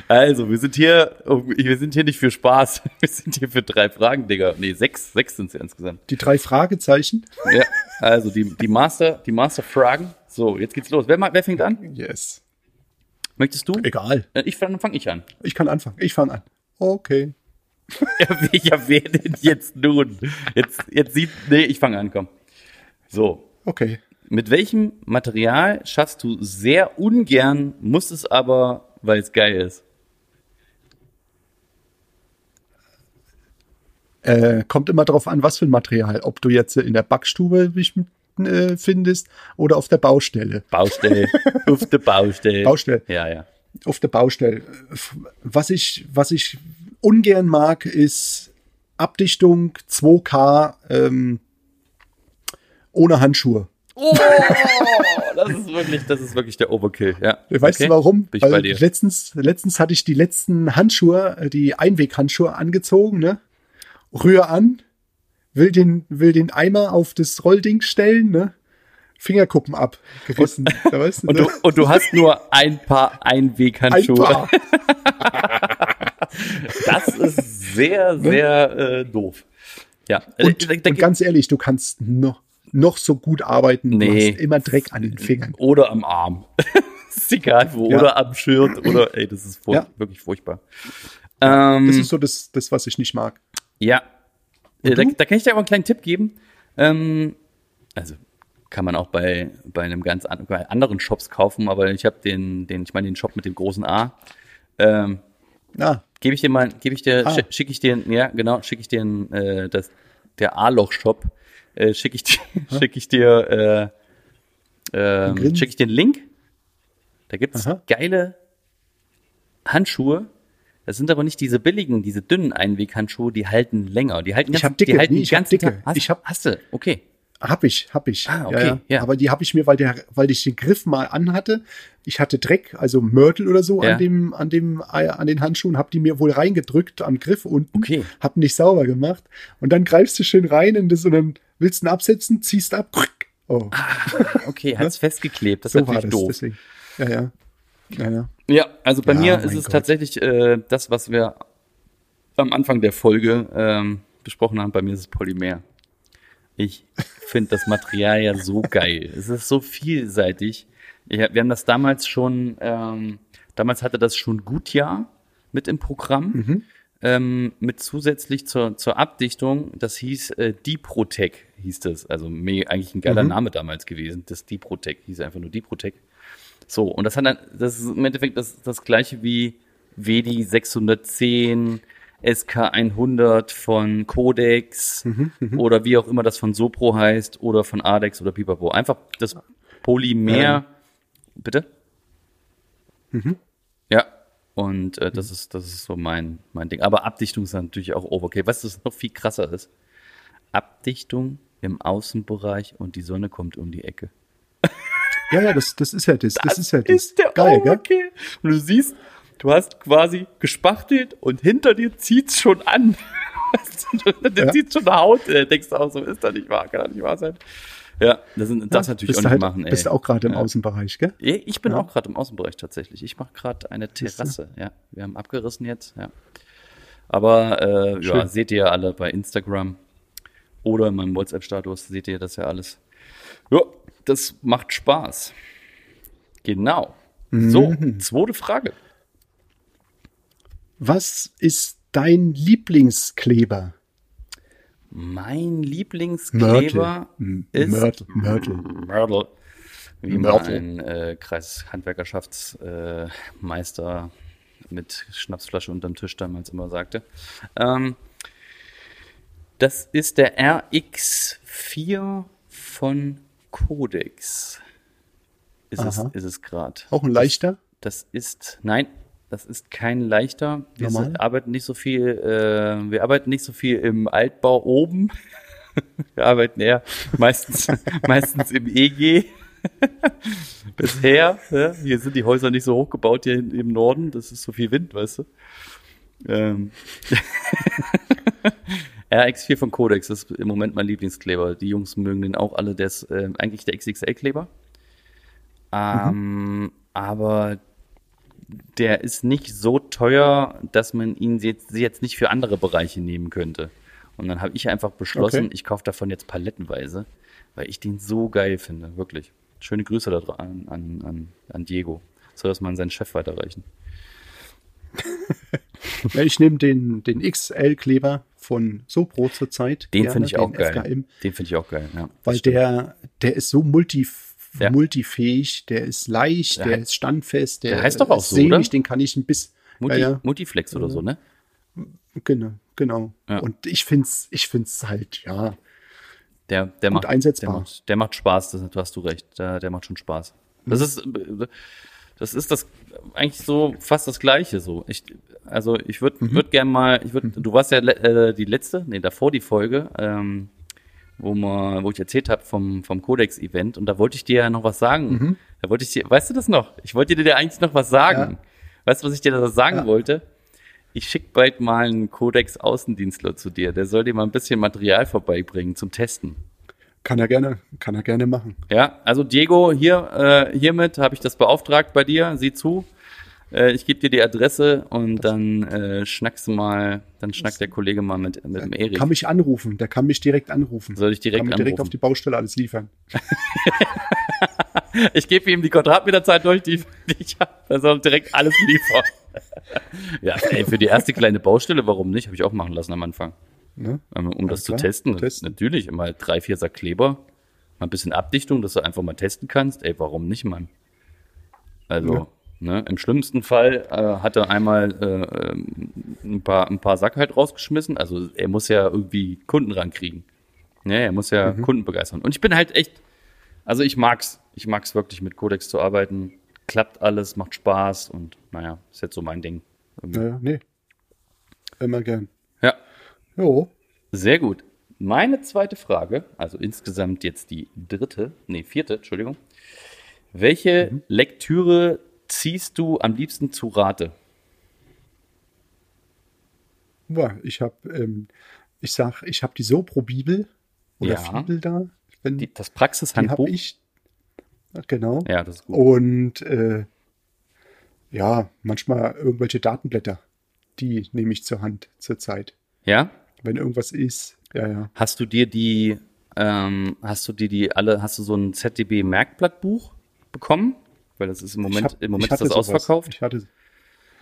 Also, wir sind hier, wir sind hier nicht für Spaß. *laughs* Wir sind hier für drei Fragen, Digga. Nee, sechs, sechs sind es ja insgesamt. Die drei Fragezeichen. Ja, also die, die Master, die Master-Fragen. So, jetzt geht's los. Wer, wer fängt an? Yes. Möchtest du? Egal. Äh, Ich fange fang ich an. Ich kann anfangen. Ich fange an. Okay. *laughs* Ja, wer- ja, wer denn jetzt nun? Jetzt, jetzt sieht, nee, ich fange an, komm. So, Okay. mit welchem Material schaffst du sehr ungern, musst es aber, weil es geil ist? Äh, kommt immer darauf an, was für ein Material. Ob du jetzt in der Backstube dich äh, findest oder auf der Baustelle. Baustelle, *laughs* auf der Baustelle. Baustelle. Ja, ja. Auf der Baustelle. Was ich, was ich ungern mag, ist Abdichtung 2K ähm, ohne Handschuhe. Oh, das ist wirklich, das ist wirklich der Overkill, ja. Weißt Okay, du warum? Bin ich bei dir. Letztens, letztens hatte ich die letzten Handschuhe, äh, die Einweghandschuhe angezogen, ne? Rühr an, will den, will den Eimer auf das Rollding stellen, ne? Fingerkuppen abgerissen. da weißt du, Und ne? du, und du hast nur ein paar Ein Einweghandschuhe. paar. *laughs* Das ist sehr, sehr äh, doof. Ja. Ne? Und, Äh, da- da- und ganz ehrlich, du kannst noch, noch so gut arbeiten. Du Nee. hast immer Dreck an den Fingern. oder am Arm. *laughs* ist egal wo. Ja. Oder am Shirt. Oder, ey, das ist furch Ja. wirklich furchtbar. Ähm, Das ist so das, das, was ich nicht mag. Ja. Äh, da, da kann ich dir aber einen kleinen Tipp geben. Ähm, also kann man auch bei, bei einem ganz an, bei anderen Shops kaufen, aber ich habe den, den, ich meine den Shop mit dem großen A. Ähm, Ah, Gebe ich dir mal, gebe ich dir, Ah. schi- schicke ich dir, ja genau, schicke ich dir äh, das, der A-Loch-Shop, äh, schicke ich dir, schicke ich dir, äh, ähm, schicke ich dir einen Link. Da gibt's Aha. geile Handschuhe. Das sind aber nicht diese billigen, diese dünnen Einweghandschuhe, die halten länger. Die halten Ich ganz, hab dicke, die halten nee, ich hab dicke. Tag. Hast, Ich hab- hast du, okay. hab ich, hab ich. Ah, okay, ja. Aber die habe ich mir, weil der, weil ich den Griff mal anhatte. Ich hatte Dreck, also Mörtel oder so Ja. an dem, an dem, äh, an den Handschuhen, hab die mir wohl reingedrückt am Griff unten. Okay. Hab nicht sauber gemacht. Und dann greifst du schön rein in das und dann willst du ihn absetzen, ziehst ab Oh, Okay, hat's *laughs* festgeklebt. Das ist so war natürlich das. doof. Deswegen. Ja, ja. Ja, ja. Ja, also bei Ja, mir ist es Gott. tatsächlich äh, das, was wir am Anfang der Folge ähm, besprochen haben. Bei mir ist es Polymer. Ich finde das Material ja so *laughs* geil. Es ist so vielseitig. Ich, wir haben das damals schon, ähm, damals hatte das schon Gutjahr mit im Programm. Mhm. Ähm, mit zusätzlich zur, zur Abdichtung, das hieß äh, Diprotec, hieß das. Also me, eigentlich ein geiler Mhm. Name damals gewesen. Das Diprotec hieß einfach nur Diprotec. So, und das hat dann, das ist im Endeffekt das, das gleiche wie WD 610, SK 100 von Codex oder wie auch immer das von Sopro heißt oder von Adex oder Pipapo. Einfach das Polymer, bitte? Ja, und äh, das ist, das ist so mein, mein Ding. Aber Abdichtung ist natürlich auch Overkill. Weißt du, was noch viel krasser ist? Abdichtung im Außenbereich und die Sonne kommt um die Ecke. Ja, ja, das, das ist ja das. Das, ist ja das. ist der Geil, gell? Overkill. Und du siehst, du hast quasi gespachtelt und hinter dir zieht's schon an. *laughs* Der Ja. zieht schon eine Haut. Äh, denkst du auch so, ist das nicht wahr? Kann das nicht wahr sein? Ja, das, sind, das Ja, natürlich auch nicht halt, machen. Ey. Bist du auch gerade im Ja. Außenbereich, gell? Ich bin Ja. auch gerade im Außenbereich tatsächlich. Ich mache gerade eine Terrasse. Ja, wir haben abgerissen jetzt. Ja, aber äh, ja, seht ihr ja alle bei Instagram oder in meinem WhatsApp-Status seht ihr das ja alles. Ja, das macht Spaß. Genau. So, Mhm. zweite Frage. Was ist dein Lieblingskleber? Mein Lieblingskleber M- ist Mörtel. Mörtel. Mörtel. Wie Mörtel. mein äh, Kreishandwerkerschaftsmeister äh, mit Schnapsflasche unterm Tisch damals immer sagte. Ähm, das ist der RX4 von Codex. Ist es, ist es gerade. Auch ein leichter? Das ist, nein, das ist kein leichter. Wir Normal? arbeiten nicht so viel, äh, wir arbeiten nicht so viel im Altbau oben. *laughs* Wir arbeiten eher meistens, *laughs* meistens im EG. *laughs* Bisher, ja, hier sind die Häuser nicht so hoch gebaut hier im Norden, das ist so viel Wind, weißt du. Ähm. RX4 von Codex ist im Moment mein Lieblingskleber. Die Jungs mögen den auch alle. Der ist äh, eigentlich der XXL-Kleber. Ähm, Aber der ist nicht so teuer, dass man ihn jetzt, jetzt nicht für andere Bereiche nehmen könnte. Und dann habe ich einfach beschlossen, Okay. ich kaufe davon jetzt palettenweise, weil ich den so geil finde, wirklich. Schöne Grüße da an, an, an, an Diego. Soll das mal an seinen Chef weiterreichen. *laughs* Ja, ich nehme den, den XL-Kleber von Sopro zurzeit. Den finde ich auch den geil. FKM, Den finde ich auch geil, ja. weil stimmt. der, der ist so multi, Ja. multifähig, der ist leicht, Der der, heißt- ist standfest, der, der heißt doch auch so, sehnig, oder? den kann ich ein bisschen. Multi, ja, Multiflex oder so, ne? genau, genau. Und ich find's, ich find's halt, ja, Der, der Gut macht, einsetzbar. Der macht, der macht Spaß, das hast du recht. Der, der macht schon Spaß. Das ist, äh, das ist das eigentlich so fast das Gleiche so. Ich, also ich würde Mhm. würd gern mal, ich würd, du warst ja äh, die letzte, nee, davor die Folge, ähm, wo man, wo ich erzählt habe vom, vom Codex-Event und da wollte ich dir ja noch was sagen. Mhm. Da wollte ich dir, weißt du das noch? Ich wollte dir eigentlich noch was sagen. Weißt du, was ich dir da sagen Ja. wollte? Ich schick bald mal einen Codex-Außendienstler zu dir. Der soll dir mal ein bisschen Material vorbeibringen zum Testen. Kann er gerne, kann er gerne machen. Ja, also Diego, hier, äh, hiermit habe ich das beauftragt bei dir. Sieh zu. Äh, ich gebe dir die Adresse und dann äh, schnackst du mal, dann schnackt der Kollege mal mit, mit dem Erik. Kann mich anrufen, der kann mich direkt anrufen. Soll ich direkt kann mir direkt anrufen? auf die Baustelle alles liefern. *laughs* Ich gebe ihm die Quadratmeterzeit durch, die, die ich habe. Er soll direkt alles liefern. *laughs* ja, ey, für die erste kleine Baustelle, warum nicht? Habe ich auch machen lassen am Anfang. Ne? Um, um das Ja, zu testen. testen. Natürlich, mal drei, vier Sack Kleber, mal ein bisschen Abdichtung, dass du einfach mal testen kannst. Ey, warum nicht, Mann? Also, Ja. ne, im schlimmsten Fall äh, hat er einmal äh, ähm, ein, paar, ein paar Sack halt rausgeschmissen. Also er muss ja irgendwie Kunden rankriegen. Ne, er muss ja Mhm. Kunden begeistern. Und ich bin halt echt, also ich mag's. Ich mag's wirklich mit Codex zu arbeiten. Klappt alles, macht Spaß und naja, ist jetzt so mein Ding. Naja, nee. Immer gern. Jo. Sehr gut. Meine zweite Frage, also insgesamt jetzt die dritte, nee, vierte, Entschuldigung. Welche Lektüre ziehst du am liebsten zu Rate? Ich habe, ähm, ich sag, ich habe die Sopro-Bibel oder Ja. Fibel da. Wenn, Die, das die Praxishandbuch. habe ich. Genau. Ja, das ist gut. Und äh, ja, manchmal irgendwelche Datenblätter. Die nehme ich zur Hand zurzeit. Ja? Wenn irgendwas ist. Ja, ja. Hast du dir die, ähm, hast du dir die alle, hast du so ein ZDB Merkblattbuch bekommen? Weil das ist im Moment, hab- im Moment ist das sowas. ausverkauft. Ich hatte,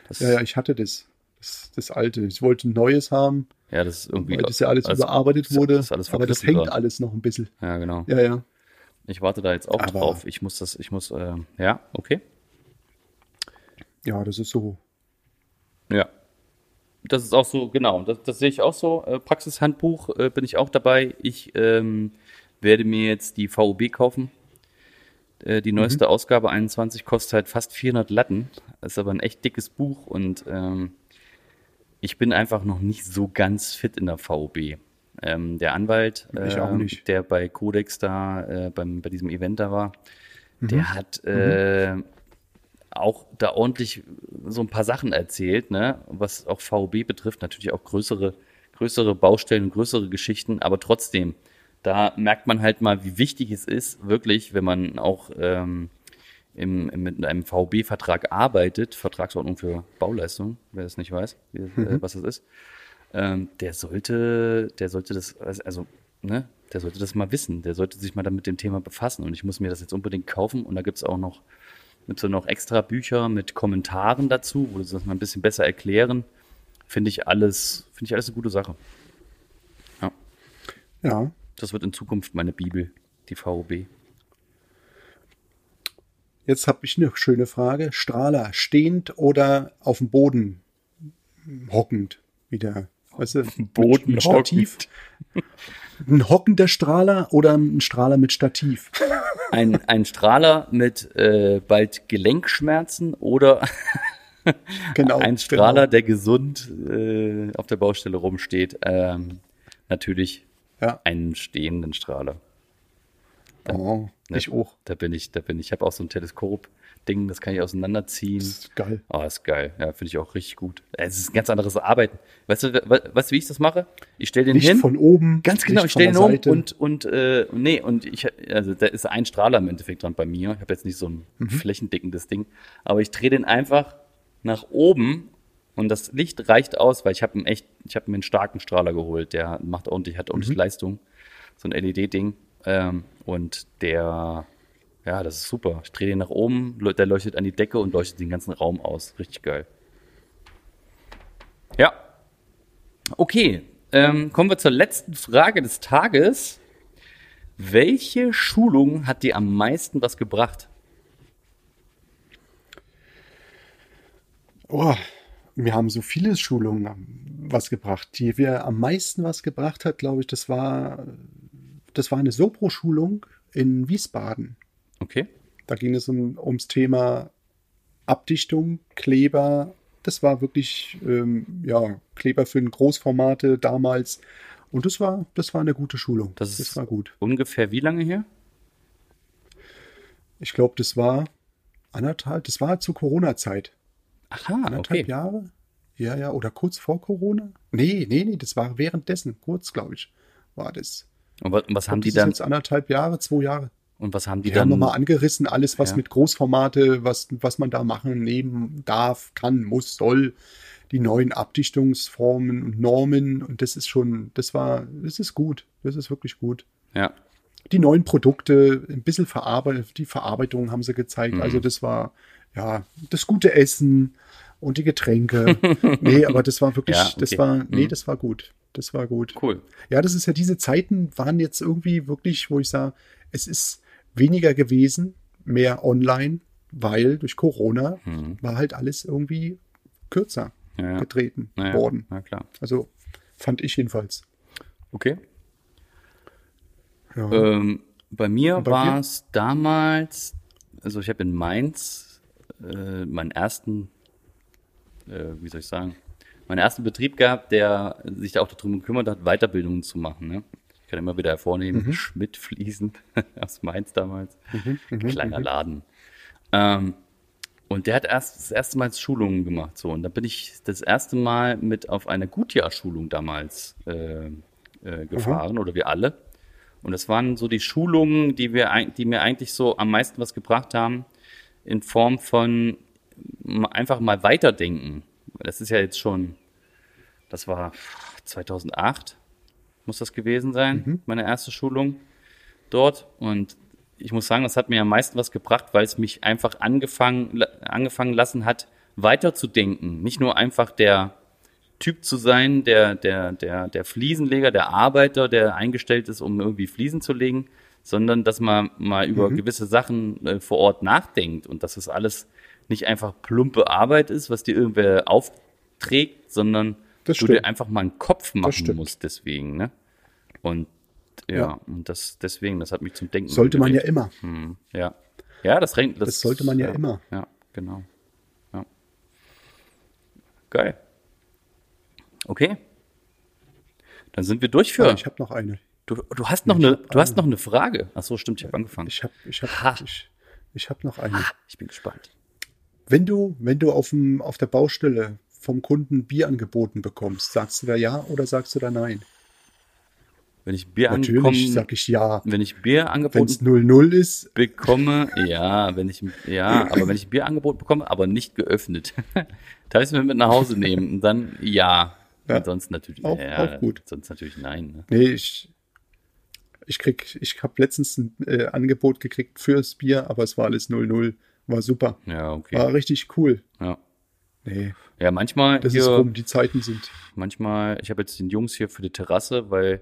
Das, ja, ja, ich hatte das. das. Das alte. Ich wollte ein neues haben, ja, das ist irgendwie. weil das ja alles, alles- überarbeitet das wurde. alles aber das hängt gerade. alles noch ein bisschen. Ja, genau. Ja, ja. Ich warte da jetzt auch Aber- drauf. Ich muss das, ich muss, äh, ja, okay. Ja, das ist so. Ja. Das ist auch so, genau, das, das sehe ich auch so. Äh, Praxishandbuch äh, bin ich auch dabei. Ich ähm, werde mir jetzt die VOB kaufen. Äh, die neueste Mhm. Ausgabe 21 kostet halt fast 400 Latten. Ist aber ein echt dickes Buch und ähm, ich bin einfach noch nicht so ganz fit in der VOB. Ähm, der Anwalt, nicht. der bei Codex da, äh, beim, bei diesem Event da war, Mhm. der hat äh, auch da ordentlich so ein paar Sachen erzählt, ne, was auch VOB betrifft, natürlich auch größere, größere Baustellen größere Geschichten, aber trotzdem, da merkt man halt mal, wie wichtig es ist, wirklich, wenn man auch ähm, im, im, mit einem VOB-Vertrag arbeitet, Vertragsordnung für Bauleistung, wer das nicht weiß, wie, äh, was das ist, ähm, der sollte, der sollte das, also, ne, der sollte das mal wissen, der sollte sich mal dann mit dem Thema befassen. Und ich muss mir das jetzt unbedingt kaufen. Und da gibt's auch noch mit so noch extra Bücher mit Kommentaren dazu, wo sie das mal ein bisschen besser erklären. Finde ich alles, finde ich alles eine gute Sache. Ja, Ja. das wird in Zukunft meine Bibel, die VOB. Jetzt habe ich eine schöne Frage. Strahler, stehend oder auf dem Boden hockend? Wieder. Weißt du, mit Stativ? *laughs* Ein hockender Strahler oder ein Strahler mit Stativ? Ein, ein Strahler mit äh, bald Gelenkschmerzen oder *laughs* Genau. ein Strahler, der gesund äh, auf der Baustelle rumsteht. Ähm, natürlich Genau. Ja. einen stehenden Strahler. Oh, Ne? ich auch. Da bin ich, da bin ich. Ich habe auch so ein Teleskop-Ding, das kann ich auseinanderziehen. Das ist geil. Oh, ist geil. Ja, finde ich auch richtig gut. Es ist ein ganz anderes Arbeiten. Weißt du, we- weißt du, wie ich das mache? Ich stelle den Nicht hin. von oben. Ganz genau, nicht ich stelle den um Seite. und, und, äh, nee, und ich, also da ist ein Strahler im Endeffekt dran bei mir. Ich habe jetzt nicht so ein Mhm. flächendeckendes Ding, aber ich drehe den einfach nach oben und das Licht reicht aus, weil ich habe echt, ich habe mir einen starken Strahler geholt, der macht ordentlich, hat Mhm. ordentlich Leistung, so ein LED-Ding ähm, und der, ja, das ist super. Ich drehe den nach oben, der leuchtet an die Decke und leuchtet den ganzen Raum aus, richtig geil. Ja, Okay, ähm, kommen wir zur letzten Frage des Tages. Welche Schulung hat dir am meisten was gebracht? Oh, wir haben so viele Schulungen was gebracht. Die wir am meisten was gebracht hat, glaube ich, das war, das war eine Sopro-Schulung in Wiesbaden. Okay. Da ging es um, ums Thema Abdichtung, Kleber. Das war wirklich, ähm, ja, Kleber für Großformate damals. Und das war, das war eine gute Schulung. Das ist- war gut. Ungefähr wie lange her? Ich glaube, das war anderthalb, das war zur Corona-Zeit. Aha, Anderthalb okay. Jahre? Ja, ja, oder kurz vor Corona? Nee, nee, nee, das war währenddessen, kurz, glaube ich, war das. Und was, was haben das die ist dann? jetzt anderthalb Jahre, zwei Jahre. Und was haben die Die haben dann? nochmal angerissen, alles, was Ja. mit Großformate, was, was man da machen, nehmen darf, kann, muss, soll, die neuen Abdichtungsformen und Normen. Und das ist schon, das war, das ist gut. Das ist wirklich gut. Ja, Die neuen Produkte, ein bisschen verarbeitet, die Verarbeitung haben sie gezeigt. Mhm. Also das war, ja, das gute Essen und die Getränke. *laughs* nee, aber das war wirklich, Ja, okay. das war, nee, Mhm. das war gut. Das war gut. cool. Ja, das ist ja diese Zeiten waren jetzt irgendwie wirklich, wo ich sage, es ist weniger gewesen, mehr online, weil durch Corona Mhm. war halt alles irgendwie kürzer Ja, ja. getreten Ja, worden. Na klar. Also fand ich jedenfalls. Okay. Ähm, bei mir war es damals, also ich habe in Mainz äh, meinen ersten, äh, wie soll ich sagen, meinen ersten Betrieb gehabt, der sich da auch darum gekümmert hat, Weiterbildungen zu machen. Ne? Ich kann immer wieder hervornehmen, Mhm. Schmidt fließend *laughs* aus Mainz damals, kleiner Laden. Ähm, und der hat erst das erste Mal Schulungen gemacht. So. Und da bin ich das erste Mal mit auf eine Gutjahr-Schulung damals äh, äh, gefahren, oder wir alle. Und das waren so die Schulungen, die, wir, die mir eigentlich so am meisten was gebracht haben, in Form von einfach mal weiterdenken. Das ist ja jetzt schon, das war 2008, muss das gewesen sein, meine erste Schulung dort. Und ich muss sagen, das hat mir am meisten was gebracht, weil es mich einfach angefangen, angefangen lassen hat, weiterzudenken. Nicht nur einfach der Typ zu sein, der, der, der, der Fliesenleger, der Arbeiter, der eingestellt ist, um irgendwie Fliesen zu legen, sondern dass man mal über gewisse Sachen äh, vor Ort nachdenkt und dass es alles nicht einfach plumpe Arbeit ist, was dir irgendwer aufträgt, sondern Das du dir stimmt. einfach mal einen Kopf machen musst deswegen, ne? Und ja, Ja. und das deswegen, das hat mich zum Denken Sollte man ja immer. Hm, ja. Ja, das, rennt- das, Das sollte man ja immer. Ja, genau. Ja. Geil. Okay. Dann sind wir durch für. Ah, ich habe noch eine. du, du hast noch ich eine, du hast noch eine Frage. Ach so, stimmt, ich habe angefangen. Ich habe ich hab, Ha. ich, ich hab noch eine. Ah, ich bin gespannt. Wenn du, wenn du auf, dem, auf der Baustelle vom Kunden Bier angeboten bekommst, sagst du da ja oder sagst du da nein? Wenn ich Bier Natürlich angekommen, sag ich ja. wenn ich Bier angeboten es 0-0 ist, bekomme, ja, wenn ich, ja, aber wenn ich Bier angeboten bekomme, aber nicht geöffnet, darf ich es mir mit nach Hause nehmen und dann ja. Ja. Und sonst natürlich, Auch- ja, auch gut. sonst natürlich nein. Ne? nee, ich, ich krieg, ich habe letztens ein äh, Angebot gekriegt fürs Bier, aber es war alles 0-0. War super. Ja, okay. War richtig cool. Ja. Nee, Ja, manchmal das hier, ist rum, die Zeiten sind. manchmal, ich habe jetzt den Jungs hier für die Terrasse, weil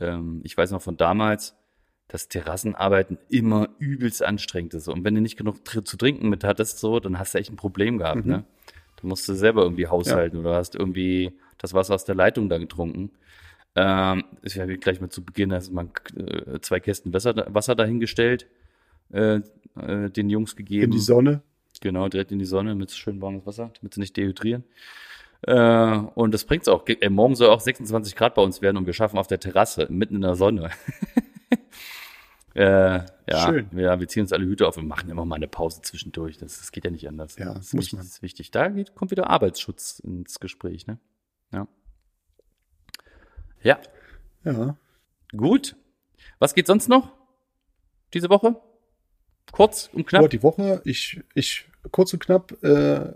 ähm, ich weiß noch von damals, dass Terrassenarbeiten immer übelst anstrengend ist. Und wenn du nicht genug zu trinken mit hattest, so, dann hast du echt ein Problem gehabt, ne? Du musst du selber irgendwie haushalten oder hast irgendwie das Wasser aus der Leitung da getrunken. Ähm, ich habe gleich mal zu Beginn erstmal äh, zwei Kästen Wasser, Wasser dahingestellt, äh, äh, den Jungs gegeben. In die Sonne. Genau, direkt in die Sonne mit schön warmes Wasser, damit sie nicht dehydrieren. Äh, und das bringt's auch. Äh, morgen soll auch 26 Grad bei uns werden und wir schaffen auf der Terrasse, mitten in der Sonne. *laughs* äh, ja, Schön. ja, wir ziehen uns alle Hüte auf und machen immer mal eine Pause zwischendurch. Das, das geht ja nicht anders. Ja, das ist muss wichtig, man. Ist wichtig. Da geht, kommt wieder Arbeitsschutz ins Gespräch, ne? Ja. Ja, Ja. gut. Was geht sonst noch? Diese Woche? Kurz und knapp? Die Woche, ich, ich, kurz und knapp, äh,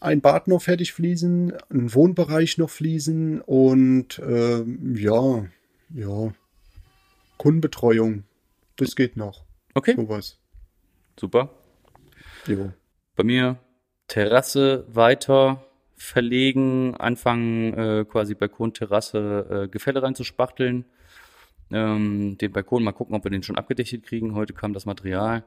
ein Bad noch fertig fließen, ein Wohnbereich noch fließen und ähm, ja, ja, Kundenbetreuung, das geht noch. Okay, Sowas. super. Jo. Bei mir Terrasse weiter verlegen, anfangen äh, quasi Balkon, Terrasse, äh, Gefälle reinzuspachteln. Ähm, den Balkon mal gucken, ob wir den schon abgedichtet kriegen. Heute kam das Material.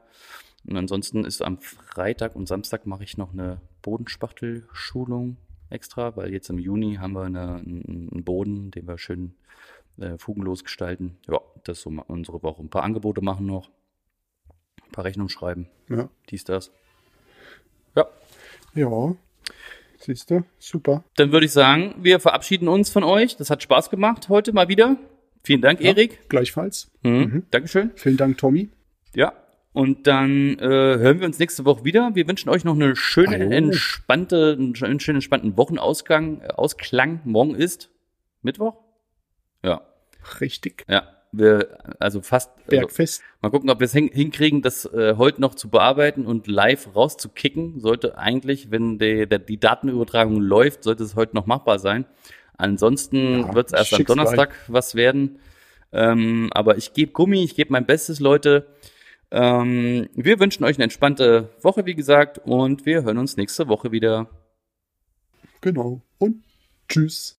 Und ansonsten ist am Freitag und Samstag mache ich noch eine Bodenspachtelschulung extra, weil jetzt im Juni haben wir eine, einen Boden, den wir schön äh, fugenlos gestalten. Ja, das ist so unsere Woche. Ein paar Angebote machen noch, ein paar Rechnungen schreiben, Ja. dies, das. Ja, Ja. Siehst du? Super. Dann würde ich sagen, wir verabschieden uns von euch. Das hat Spaß gemacht heute mal wieder. Vielen Dank, Erik. Gleichfalls. Mhm. Dankeschön. Vielen Dank, Tommy. Ja. Und dann äh, hören wir uns nächste Woche wieder. Wir wünschen euch noch eine schöne, Hallo. entspannte, einen schönen, entspannten Wochenausgang, äh, Ausklang. Morgen ist Mittwoch? Ja. Richtig. Ja. Wir, also fast. Also, Bergfest. Mal gucken, ob wir es hin, hinkriegen, das äh, heute noch zu bearbeiten und live rauszukicken. Sollte eigentlich, wenn die, der, die Datenübertragung läuft, sollte es heute noch machbar sein. Ansonsten Ja, wird es erst am Donnerstag was werden. Ähm, aber ich gebe Gummi, ich gebe mein Bestes, Leute. Ähm, wir wünschen euch eine entspannte Woche, wie gesagt, und wir hören uns nächste Woche wieder. Genau. Und tschüss.